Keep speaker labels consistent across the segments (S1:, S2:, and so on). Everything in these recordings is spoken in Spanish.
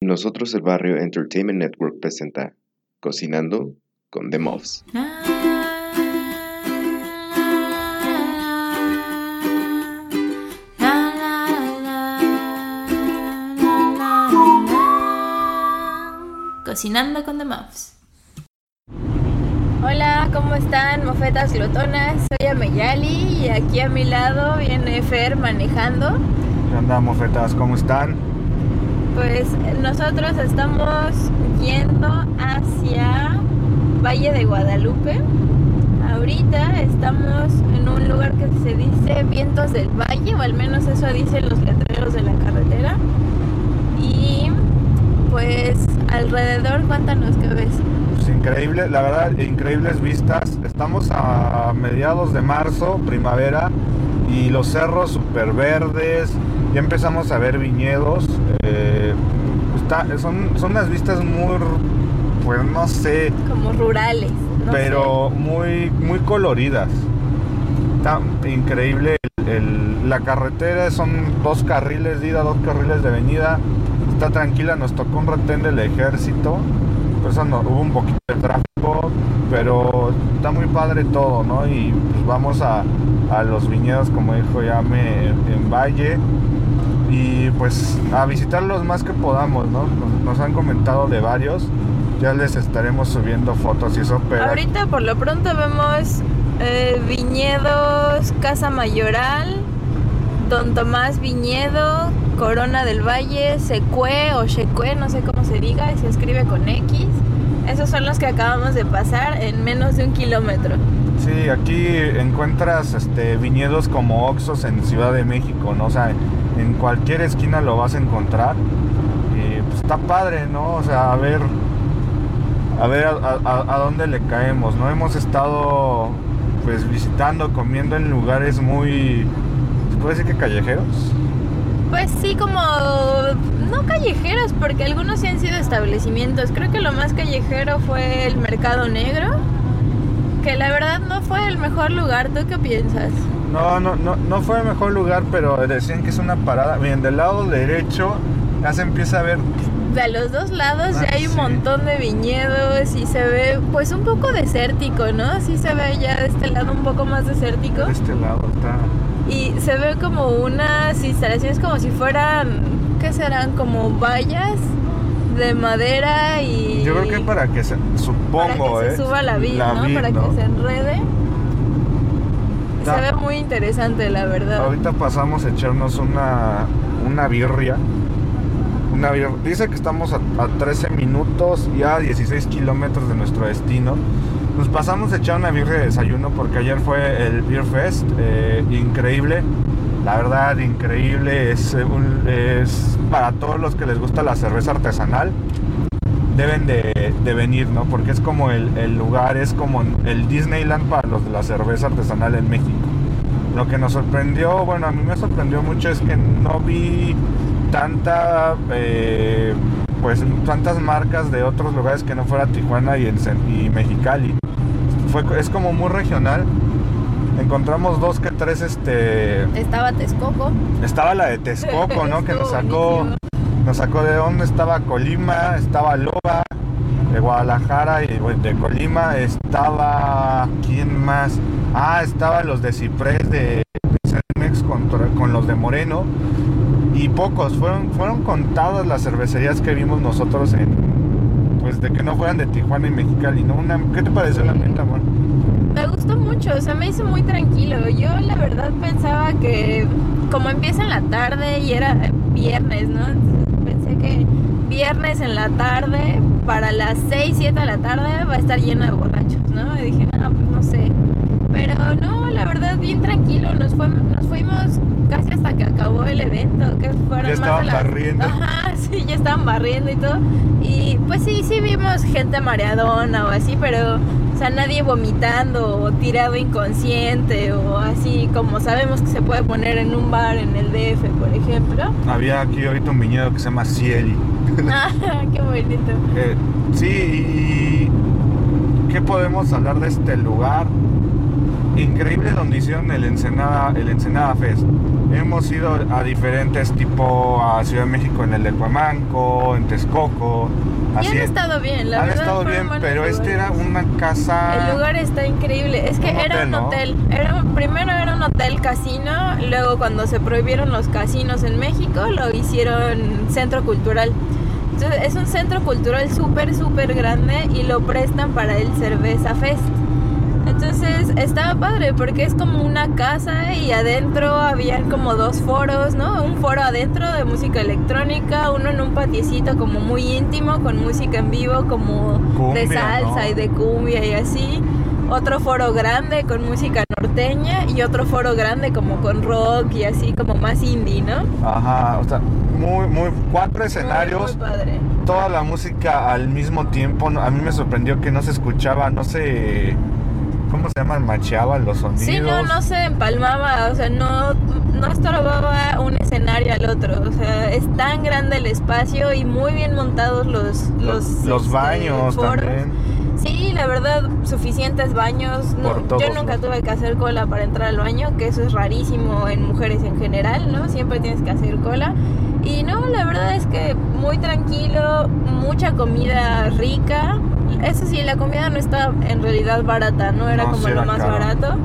S1: Nosotros el Barrio Entertainment Network presenta Cocinando con The Muffs.
S2: Cocinando con The Muffs. Hola, ¿cómo están, mofetas glotonas? Soy Ameyali y aquí a mi lado viene Fer manejando.
S3: ¿Qué onda, mofetas? ¿Cómo están?
S2: Pues nosotros estamos yendo hacia Valle de Guadalupe. Ahorita estamos en un lugar que se dice Vientos del Valle, o al menos eso dicen los letreros de la carretera. Y pues alrededor, cuéntanos qué ves.
S3: Pues increíble, la verdad, increíbles vistas. Estamos a mediados de marzo, primavera, y los cerros súper verdes. Ya empezamos a ver viñedos. eh, está- son, son unas vistas muy, pues no sé,
S2: Como rurales. no
S3: pero muy, muy coloridas. Está increíble. el- el- la carretera son dos carriles de ida, dos carriles de venida. Está tranquila, nos tocó un retén del ejército. No, hubo un poquito de tráfico, pero está muy padre todo, ¿no? Y pues vamos a, a los viñedos, como dijo Yame, en, en Valle. Y pues a visitarlos más que podamos, ¿no? Nos, han comentado de varios. Ya les estaremos subiendo fotos y eso, pero...
S2: Ahorita por lo pronto vemos eh, viñedos, Casa Mayoral, Don Tomás Viñedo, Corona del Valle, Secue o Checue, no sé cómo se diga, y se escribe con X. Esos son los que acabamos de pasar en menos de un kilómetro.
S3: Sí, aquí encuentras este, viñedos como Oxos en Ciudad de México, ¿no? O sea, en cualquier esquina lo vas a encontrar. Y pues está padre, ¿no? O sea, a ver, a ver a dónde le caemos, ¿no? Hemos estado pues visitando, comiendo en lugares muy, ¿se puede decir que callejeros?
S2: Pues sí, como no callejeros, porque algunos sí han sido establecimientos. Creo que lo más callejero fue el Mercado Negro, que la verdad no fue el mejor lugar. ¿Tú qué piensas?
S3: No, no, no, no fue el mejor lugar, pero decían que es una parada. Bien, del lado derecho ya se empieza a ver
S2: De los dos lados
S3: Ah,
S2: ya hay un
S3: sí.
S2: montón de viñedos y se ve pues un poco desértico, ¿no? Sí se ve ya de este lado un poco más desértico
S3: de este lado, está...
S2: y se ve como unas instalaciones como si fueran, ¿qué serán? Como vallas de madera y...
S3: Yo creo que para que se,
S2: para
S3: supongo,
S2: que
S3: ¿eh?
S2: se suba la vid, ¿no?
S3: vid,
S2: Para
S3: ¿no?
S2: que se enrede. Se ve muy interesante, la verdad.
S3: Ahorita pasamos a echarnos una, una birria. Una bir- Dice que estamos a, a 13 minutos y a 16 kilómetros de nuestro destino. Nos pasamos a echar una birria de desayuno porque ayer fue el Beer Fest. eh, increíble. La verdad, increíble. Es, eh, un- para todos los que les gusta la cerveza artesanal. Deben de, venir, ¿no? Porque es como el, lugar, es como el Disneyland para los de la cerveza artesanal en México. Lo que nos sorprendió, bueno, a mí me sorprendió mucho es que no vi tanta, eh, pues tantas marcas de otros lugares que no fuera Tijuana y, en, y Mexicali. Fue, es como muy regional. Encontramos dos que tres, este,
S2: Estaba Texcoco.
S3: estaba la de Texcoco, ¿no? Que nos sacó,
S2: buenísimo.
S3: nos sacó de dónde estaba Colima, estaba Loba, de Guadalajara y de Colima estaba, ¿quién más? Ah, estaban los de Ciprés de, Cermex contra- con los de Moreno y pocos, fueron, fueron contadas las cervecerías que vimos nosotros en, pues de que no fueran de Tijuana y Mexicali, ¿no? Una- ¿Qué te pareció la neta, amor?
S2: Gustó mucho, o sea, me hizo muy tranquilo. Yo la verdad pensaba que como empieza en la tarde y era viernes, ¿no? Pensé que viernes en la tarde, para las 6, 7 de la tarde va a estar lleno de borrachos, ¿no? Y dije, no, pues no sé. Pero no, la verdad, bien tranquilo. Nos, fue- nos fuimos casi hasta que acabó el evento, que fueron
S3: Ya
S2: más
S3: estaban
S2: de las-
S3: barriendo.
S2: Ajá, sí, ya estaban barriendo y todo. Y pues sí, sí vimos gente mareadona o así, pero, o sea, nadie vomitando o tirado inconsciente o así como sabemos que se puede poner en un bar en el DF, por ejemplo.
S3: Había aquí ahorita un viñedo que se llama Cieli.
S2: Ah, qué bonito.
S3: Eh, sí, y ¿qué podemos hablar de este lugar? Increíble donde hicieron el Ensenada, el Ensenada Fest. Hemos ido a diferentes, tipo a Ciudad de México en el de Cuamanco, en Texcoco.
S2: Y
S3: así
S2: han estado bien, la
S3: han
S2: verdad.
S3: estado
S2: fueron
S3: bien, pero este era
S2: lugares.
S3: una casa.
S2: El lugar está increíble. Es que
S3: Un
S2: era
S3: hotel,
S2: un
S3: ¿no?
S2: hotel. Era, primero era un hotel casino. Luego, cuando se prohibieron los casinos en México, lo hicieron centro cultural. Entonces, es un centro cultural súper, súper grande y lo prestan para el Cerveza Fest. Entonces estaba padre porque es como una casa y adentro habían como dos foros, ¿no? Un foro adentro de música electrónica, uno en un patiecito como muy íntimo con música en vivo como de salsa
S3: ¿no?
S2: y de cumbia y así. Otro foro grande con música norteña y otro foro grande como con rock y así como más indie, ¿no?
S3: Ajá, o sea, muy, muy. Cuatro escenarios.
S2: Muy, muy padre.
S3: toda la música al mismo tiempo. A mí me sorprendió que no se escuchaba, no sé, ¿cómo se llama? Macheaban los sonidos.
S2: Sí, no, no se empalmaba, o sea, no, no estorbaba un escenario al otro, o sea, es tan grande el espacio y muy bien montados los
S3: Los,
S2: los,
S3: los
S2: este,
S3: baños
S2: foros.
S3: también.
S2: Sí, la verdad, suficientes baños. No,
S3: Por todos
S2: yo nunca tuve que hacer cola para entrar al baño, que eso es rarísimo en mujeres en general, ¿no? Siempre tienes que hacer cola. Y no, la verdad es que muy tranquilo, mucha comida rica. Eso sí, la comida no está en realidad barata, no era
S3: No,
S2: como
S3: sí
S2: lo más
S3: caro.
S2: barato.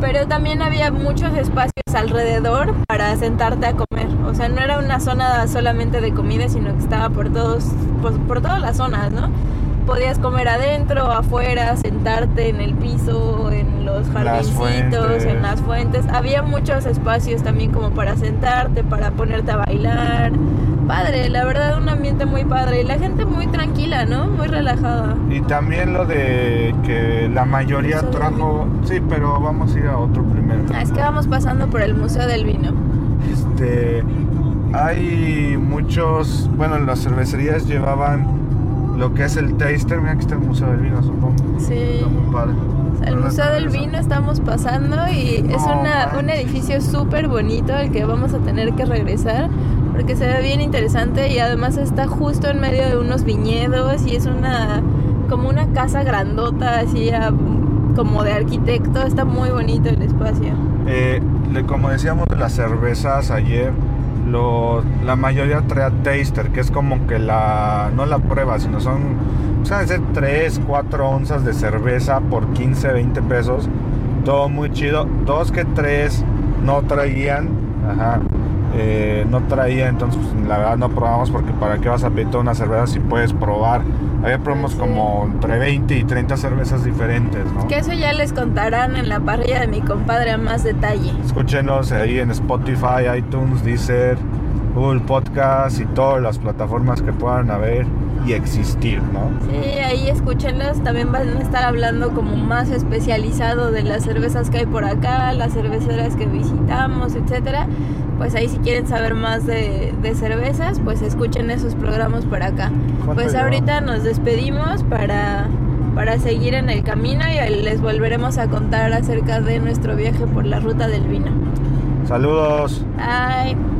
S2: Pero también había muchos espacios alrededor para sentarte a comer. O sea, no era una zona solamente de comida, sino que estaba por todos, por, por todas las zonas, ¿no? Podías comer adentro, afuera, sentarte en el piso, en los jardincitos, en las fuentes. Había muchos espacios también como para sentarte, para ponerte a bailar. Padre, la verdad, un ambiente muy padre. Y la gente muy tranquila, ¿no? Muy relajada.
S3: Y también lo de que la mayoría trajo. Sí, pero vamos a ir a otro primero.
S2: Ah, Es que vamos pasando por el Museo del Vino.
S3: Este. Hay muchos. Bueno, las cervecerías llevaban lo que es el taster. Mira, aquí está el Museo del Vino, supongo.
S2: Sí.
S3: Está muy padre.
S2: El
S3: Pero
S2: Museo del. Vino estamos pasando y es una, un edificio súper bonito al que vamos a tener que regresar porque se ve bien interesante y además está justo en medio de unos viñedos y es una como una casa grandota así a- como de arquitecto, está muy bonito el espacio.
S3: Eh, le- como decíamos de las cervezas ayer, la mayoría trae taster, que es como que la, no la prueba, sino son, o sea, ser 3, 4 onzas de cerveza por 15, 20 pesos. Todo muy chido. Dos que tres no traían, ajá, eh, no traía, entonces pues, la verdad no probamos porque para qué vas a pedir toda una cerveza si puedes probar. Había probamos
S2: Sí.
S3: como entre 20 y 30 cervezas diferentes, ¿no?
S2: Que eso ya les contarán en la parrilla de mi compadre a más detalle.
S3: Escúchenos ahí en Spotify, iTunes, Deezer, Google Podcast y todas las plataformas que puedan haber y existir, ¿no?
S2: Sí, ahí escúchenlos. También van a estar hablando como más especializado de las cervezas que hay por acá, las cerveceras que visitamos, etcétera. Pues ahí si quieren saber más de, de cervezas, pues escuchen esos programas por acá.
S3: ¿Cuánto
S2: Pues ahorita nos despedimos para, para seguir en el camino y les volveremos a contar acerca de nuestro viaje por la ruta del vino.
S3: Saludos.
S2: Bye.